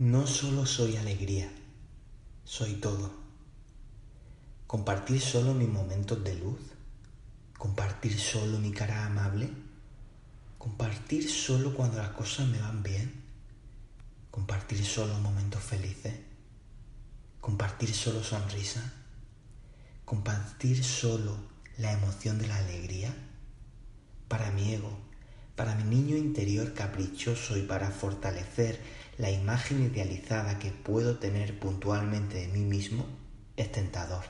No solo soy alegría, soy todo. Compartir solo mis momentos de luz, compartir solo mi cara amable, compartir solo cuando las cosas me van bien, compartir solo momentos felices, compartir solo sonrisa, compartir solo la emoción de la alegría. Para mi ego, para mi niño interior caprichoso y para fortalecer la imagen idealizada que puedo tener puntualmente de mí mismo es tentador.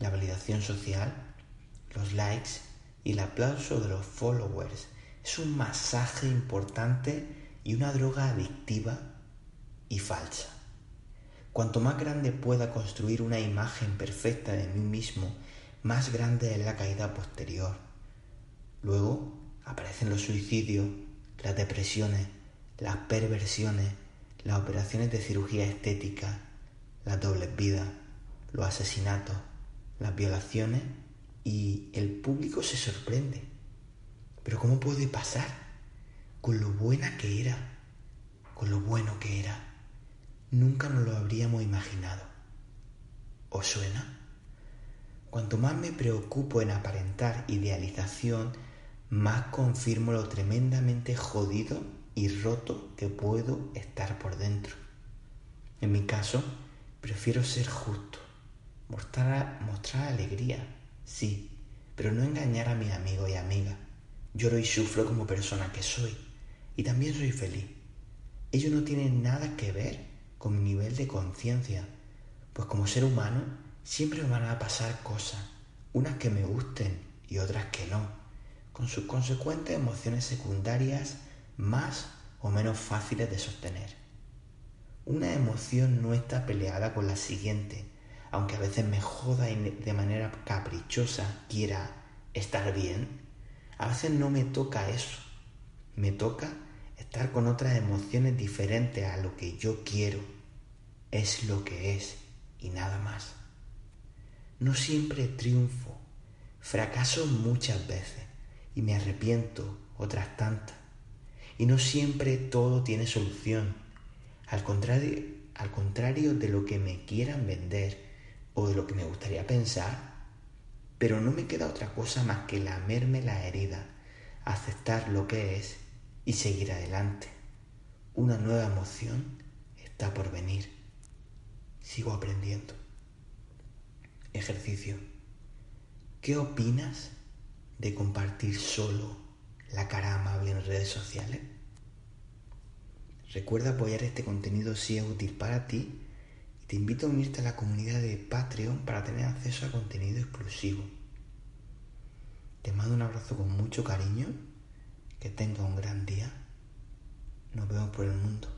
La validación social, los likes y el aplauso de los followers es un masaje importante y una droga adictiva y falsa. Cuanto más grande pueda construir una imagen perfecta de mí mismo, más grande es la caída posterior. Luego aparecen los suicidios, las depresiones, las perversiones, las operaciones de cirugía estética, las dobles vidas, los asesinatos, las violaciones y el público se sorprende. Pero ¿cómo puede pasar? Con lo buena que era, con lo bueno que era. Nunca nos lo habríamos imaginado. ¿Os suena? Cuanto más me preocupo en aparentar idealización, más confirmo lo tremendamente jodido y roto que puedo estar por dentro. En mi caso, prefiero ser justo, mostrar, alegría, sí, pero no engañar a mis amigos y amigas. Lloro y sufro como persona que soy y también soy feliz. Ello no tiene nada que ver con mi nivel de conciencia, pues como ser humano siempre me van a pasar cosas, unas que me gusten y otras que no, con sus consecuentes emociones secundarias más o menos fáciles de sostener. Una emoción no está peleada con la siguiente, aunque a veces me joda y de manera caprichosa quiera estar bien, a veces no me toca eso. Me toca estar con otras emociones diferentes a lo que yo quiero. Es lo que es y nada más. No siempre triunfo, fracaso muchas veces y me arrepiento otras tantas. Y no siempre todo tiene solución. Al contrario, al contrario de lo que me quieran vender o de lo que me gustaría pensar, pero no me queda otra cosa más que lamerme la herida, aceptar lo que es y seguir adelante. Una nueva emoción está por venir. Sigo aprendiendo. Ejercicio. ¿Qué opinas de compartir solo la cara amable en redes sociales? Recuerda apoyar este contenido si es útil para ti y te invito a unirte a la comunidad de Patreon para tener acceso a contenido exclusivo. Te mando un abrazo con mucho cariño, que tenga un gran día. Nos vemos por el mundo.